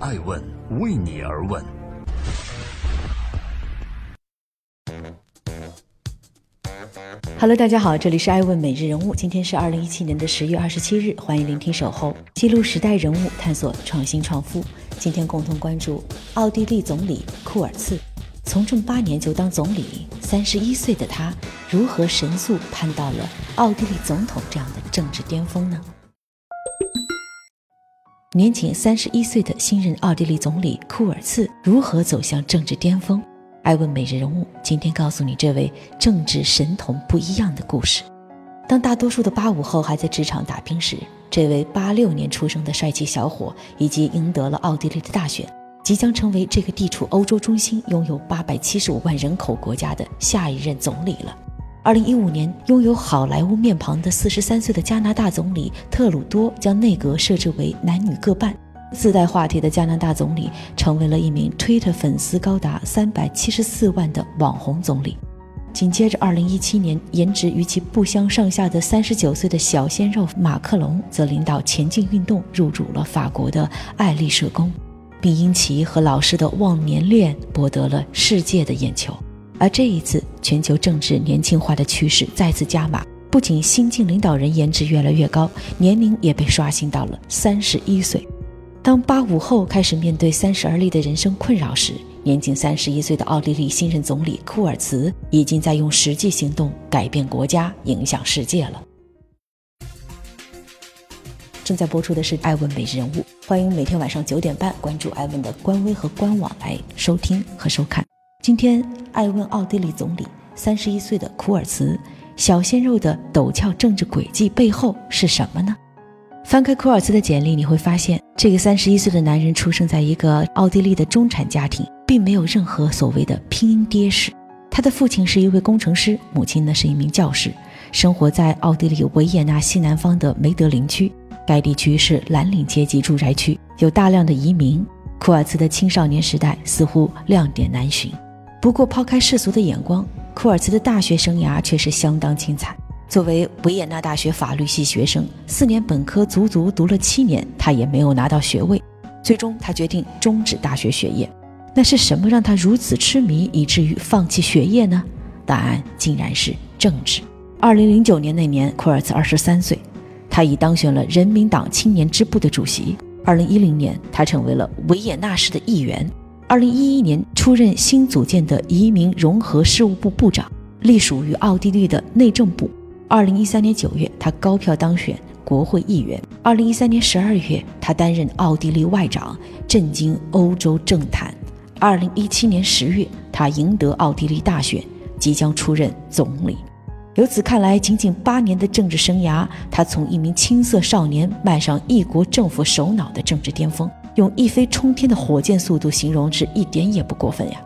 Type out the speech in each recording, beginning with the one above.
爱问为你而问。Hello，大家好，这里是爱问每日人物，今天是二零一七年的十月二十七日，欢迎聆听守候，记录时代人物，探索创新创富。今天共同关注奥地利总理库尔茨，从政八年就当总理，三十一岁的他如何神速攀到了奥地利总统这样的政治巅峰呢？年仅三十一岁的新任奥地利总理库尔茨如何走向政治巅峰？爱问每日人物，今天告诉你这位政治神童不一样的故事。当大多数的八五后还在职场打拼时，这位八六年出生的帅气小伙已经赢得了奥地利的大选，即将成为这个地处欧洲中心、拥有八百七十五万人口国家的下一任总理了。二零一五年，拥有好莱坞面庞的四十三岁的加拿大总理特鲁多将内阁设置为男女各半。自带话题的加拿大总理成为了一名 Twitter 粉丝高达三百七十四万的网红总理。紧接着，二零一七年，颜值与其不相上下的三十九岁的小鲜肉马克龙则领导前进运动入主了法国的爱丽舍宫，并因其和老师的忘年恋博得了世界的眼球。而这一次，全球政治年轻化的趋势再次加码，不仅新晋领导人颜值越来越高，年龄也被刷新到了三十一岁。当八五后开始面对三十而立的人生困扰时，年仅三十一岁的奥地利新任总理库尔茨已经在用实际行动改变国家、影响世界了。正在播出的是《艾问每日人物》，欢迎每天晚上九点半关注艾问的官微和官网来收听和收看。今天，爱问奥地利总理三十一岁的库尔茨，小鲜肉的陡峭政治轨迹背后是什么呢？翻开库尔茨的简历，你会发现，这个三十一岁的男人出生在一个奥地利的中产家庭，并没有任何所谓的拼音爹史。他的父亲是一位工程师，母亲呢是一名教师，生活在奥地利维也纳西南方的梅德林区。该地区是蓝领阶级住宅区，有大量的移民。库尔茨的青少年时代似乎亮点难寻。不过，抛开世俗的眼光，库尔茨的大学生涯却是相当精彩。作为维也纳大学法律系学生，四年本科足足读了七年，他也没有拿到学位。最终，他决定终止大学学业。那是什么让他如此痴迷，以至于放弃学业呢？答案竟然是政治。二零零九年那年，库尔茨二十三岁，他已当选了人民党青年支部的主席。二零一零年，他成为了维也纳市的议员。二零一一年，出任新组建的移民融合事务部部长，隶属于奥地利的内政部。二零一三年九月，他高票当选国会议员。二零一三年十二月，他担任奥地利外长，震惊欧洲政坛。二零一七年十月，他赢得奥地利大选，即将出任总理。由此看来，仅仅八年的政治生涯，他从一名青涩少年迈上一国政府首脑的政治巅峰，用一飞冲天的火箭速度形容，是一点也不过分呀。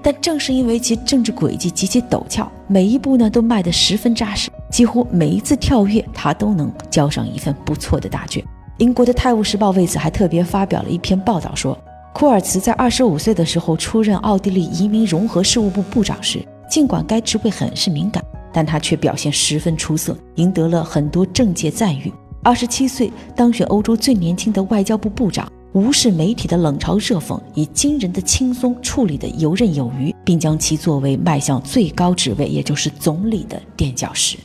但正是因为其政治轨迹极其陡峭，每一步呢都迈得十分扎实。几乎每一次跳跃，他都能交上一份不错的答卷。英国的《泰晤士报》为此还特别发表了一篇报道，说库尔茨在二十五岁的时候出任奥地利移民融合事务部部长时，尽管该职位很是敏感，但他却表现十分出色，赢得了很多政界赞誉。二十七岁当选欧洲最年轻的外交部部长。无视媒体的冷嘲热讽，以惊人的轻松处理的游刃有余，并将其作为迈向最高职位，也就是总理的垫脚石。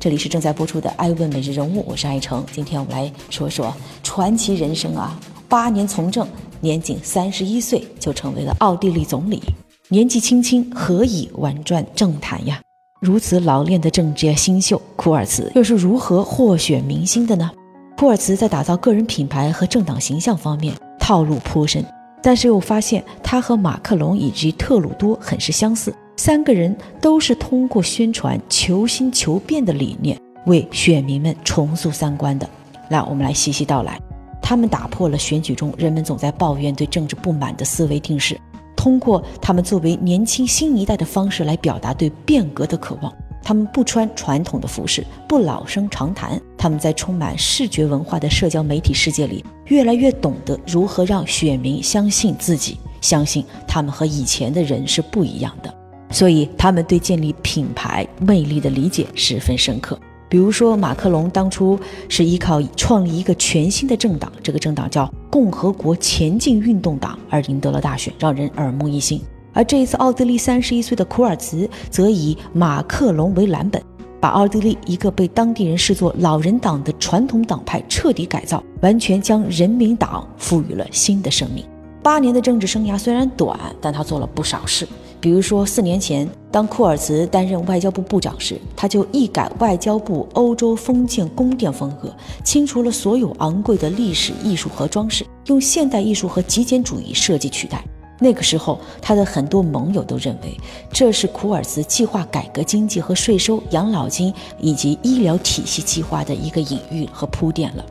这里是正在播出的《爱问每日人物》，我是爱成。今天我们来说说传奇人生啊！八年从政，年仅三十一岁就成为了奥地利总理。年纪轻轻，何以玩转政坛呀？如此老练的政界新秀库尔茨又是如何获选明星的呢？库尔茨在打造个人品牌和政党形象方面套路颇深，但是又发现他和马克龙以及特鲁多很是相似，三个人都是通过宣传求新求变的理念为选民们重塑三观的。那我们来细细道来，他们打破了选举中人们总在抱怨对政治不满的思维定式。通过他们作为年轻新一代的方式来表达对变革的渴望。他们不穿传统的服饰，不老生常谈。他们在充满视觉文化的社交媒体世界里，越来越懂得如何让选民相信自己，相信他们和以前的人是不一样的。所以，他们对建立品牌魅力的理解十分深刻。比如说，马克龙当初是依靠创立一个全新的政党，这个政党叫共和国前进运动党，而赢得了大选，让人耳目一新。而这一次，奥地利三十一岁的库尔茨则以马克龙为蓝本，把奥地利一个被当地人视作老人党的传统党派彻底改造，完全将人民党赋予了新的生命。八年的政治生涯虽然短，但他做了不少事。比如说，四年前，当库尔茨担任外交部部长时，他就一改外交部欧洲封建宫殿风格，清除了所有昂贵的历史艺术和装饰，用现代艺术和极简主义设计取代。那个时候，他的很多盟友都认为，这是库尔茨计划改革经济和税收、养老金以及医疗体系计划的一个隐喻和铺垫了。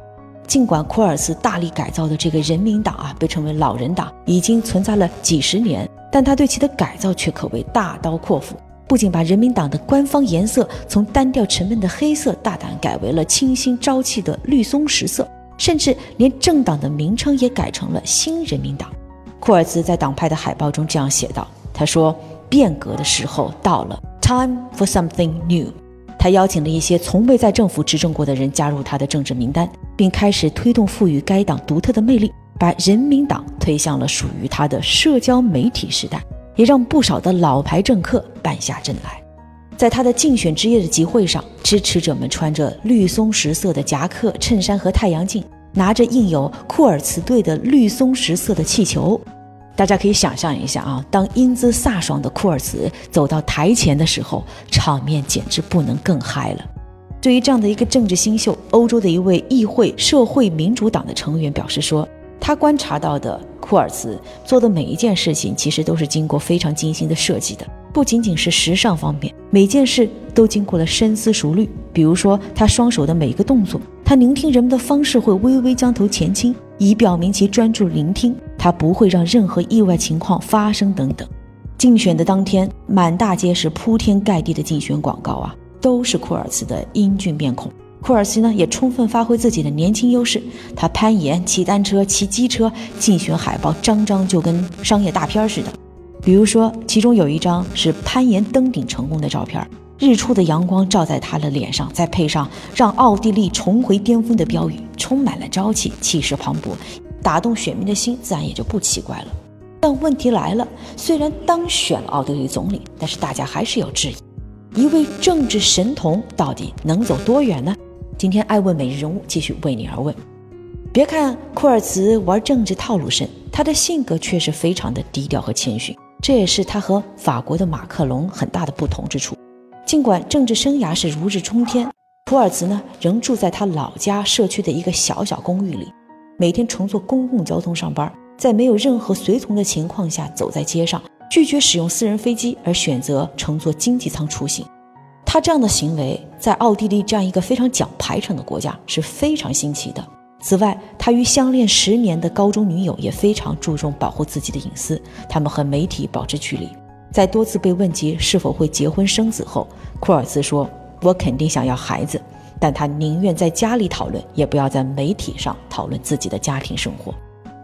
尽管库尔茨大力改造的这个人民党啊，被称为老人党，已经存在了几十年。但他对其的改造却可谓大刀阔斧，不仅把人民党的官方颜色从单调沉闷的黑色大胆改为了清新朝气的绿松石色，甚至连政党的名称也改成了新人民党。库尔茨在党派的海报中这样写道：“他说，变革的时候到了，time for something new。”他邀请了一些从未在政府执政过的人加入他的政治名单，并开始推动赋予该党独特的魅力。把人民党推向了属于他的社交媒体时代，也让不少的老牌政客败下阵来。在他的竞选之夜的集会上，支持者们穿着绿松石色的夹克、衬衫和太阳镜，拿着印有库尔茨队的绿松石色的气球。大家可以想象一下啊，当英姿飒爽的库尔茨走到台前的时候，场面简直不能更嗨了。对于这样的一个政治新秀，欧洲的一位议会社会民主党的成员表示说。他观察到的库尔茨做的每一件事情，其实都是经过非常精心的设计的，不仅仅是时尚方面，每件事都经过了深思熟虑。比如说，他双手的每一个动作，他聆听人们的方式会微微将头前倾，以表明其专注聆听。他不会让任何意外情况发生等等。竞选的当天，满大街是铺天盖地的竞选广告啊，都是库尔茨的英俊面孔。库尔斯呢也充分发挥自己的年轻优势，他攀岩、骑单车、骑机车，竞选海报张张就跟商业大片似的。比如说，其中有一张是攀岩登顶成功的照片，日出的阳光照在他的脸上，再配上让奥地利重回巅峰的标语，充满了朝气，气势磅礴，打动选民的心，自然也就不奇怪了。但问题来了，虽然当选了奥地利总理，但是大家还是有质疑：一位政治神童到底能走多远呢？今天爱问每日人物继续为你而问。别看库尔茨玩政治套路深，他的性格却是非常的低调和谦逊，这也是他和法国的马克龙很大的不同之处。尽管政治生涯是如日中天，库尔茨呢仍住在他老家社区的一个小小公寓里，每天乘坐公共交通上班，在没有任何随从的情况下走在街上，拒绝使用私人飞机，而选择乘坐经济舱出行。他这样的行为，在奥地利这样一个非常讲排场的国家是非常新奇的。此外，他与相恋十年的高中女友也非常注重保护自己的隐私，他们和媒体保持距离。在多次被问及是否会结婚生子后，库尔茨说：“我肯定想要孩子，但他宁愿在家里讨论，也不要在媒体上讨论自己的家庭生活。”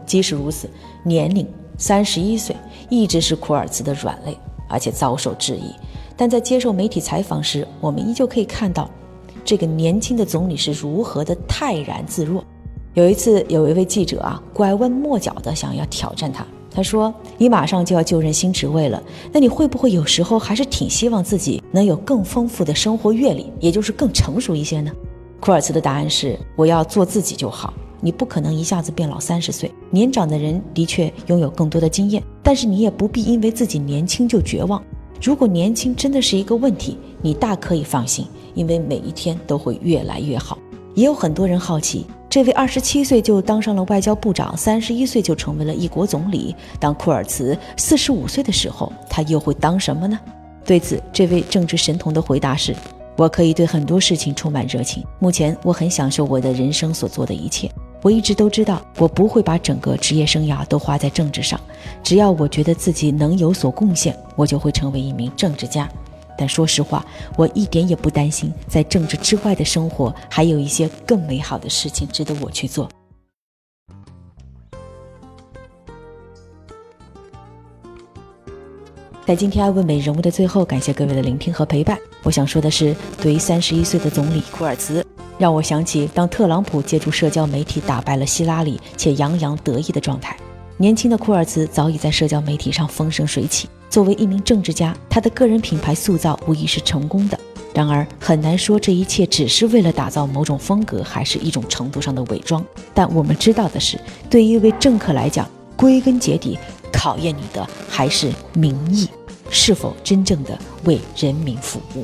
即使如此，年龄三十一岁一直是库尔茨的软肋，而且遭受质疑。但在接受媒体采访时，我们依旧可以看到，这个年轻的总理是如何的泰然自若。有一次，有一位记者啊，拐弯抹角的想要挑战他，他说：“你马上就要就任新职位了，那你会不会有时候还是挺希望自己能有更丰富的生活阅历，也就是更成熟一些呢？”库尔茨的答案是：“我要做自己就好。你不可能一下子变老三十岁，年长的人的确拥有更多的经验，但是你也不必因为自己年轻就绝望。”如果年轻真的是一个问题，你大可以放心，因为每一天都会越来越好。也有很多人好奇，这位二十七岁就当上了外交部长，三十一岁就成为了一国总理，当库尔茨四十五岁的时候，他又会当什么呢？对此，这位政治神童的回答是：我可以对很多事情充满热情。目前，我很享受我的人生所做的一切。我一直都知道，我不会把整个职业生涯都花在政治上。只要我觉得自己能有所贡献，我就会成为一名政治家。但说实话，我一点也不担心，在政治之外的生活还有一些更美好的事情值得我去做。在今天爱问美人物的最后，感谢各位的聆听和陪伴。我想说的是，对于三十一岁的总理库尔茨，让我想起当特朗普借助社交媒体打败了希拉里，且洋洋得意的状态。年轻的库尔茨早已在社交媒体上风生水起。作为一名政治家，他的个人品牌塑造无疑是成功的。然而，很难说这一切只是为了打造某种风格，还是一种程度上的伪装。但我们知道的是，对于一位政客来讲，归根结底，考验你的还是民意。是否真正的为人民服务？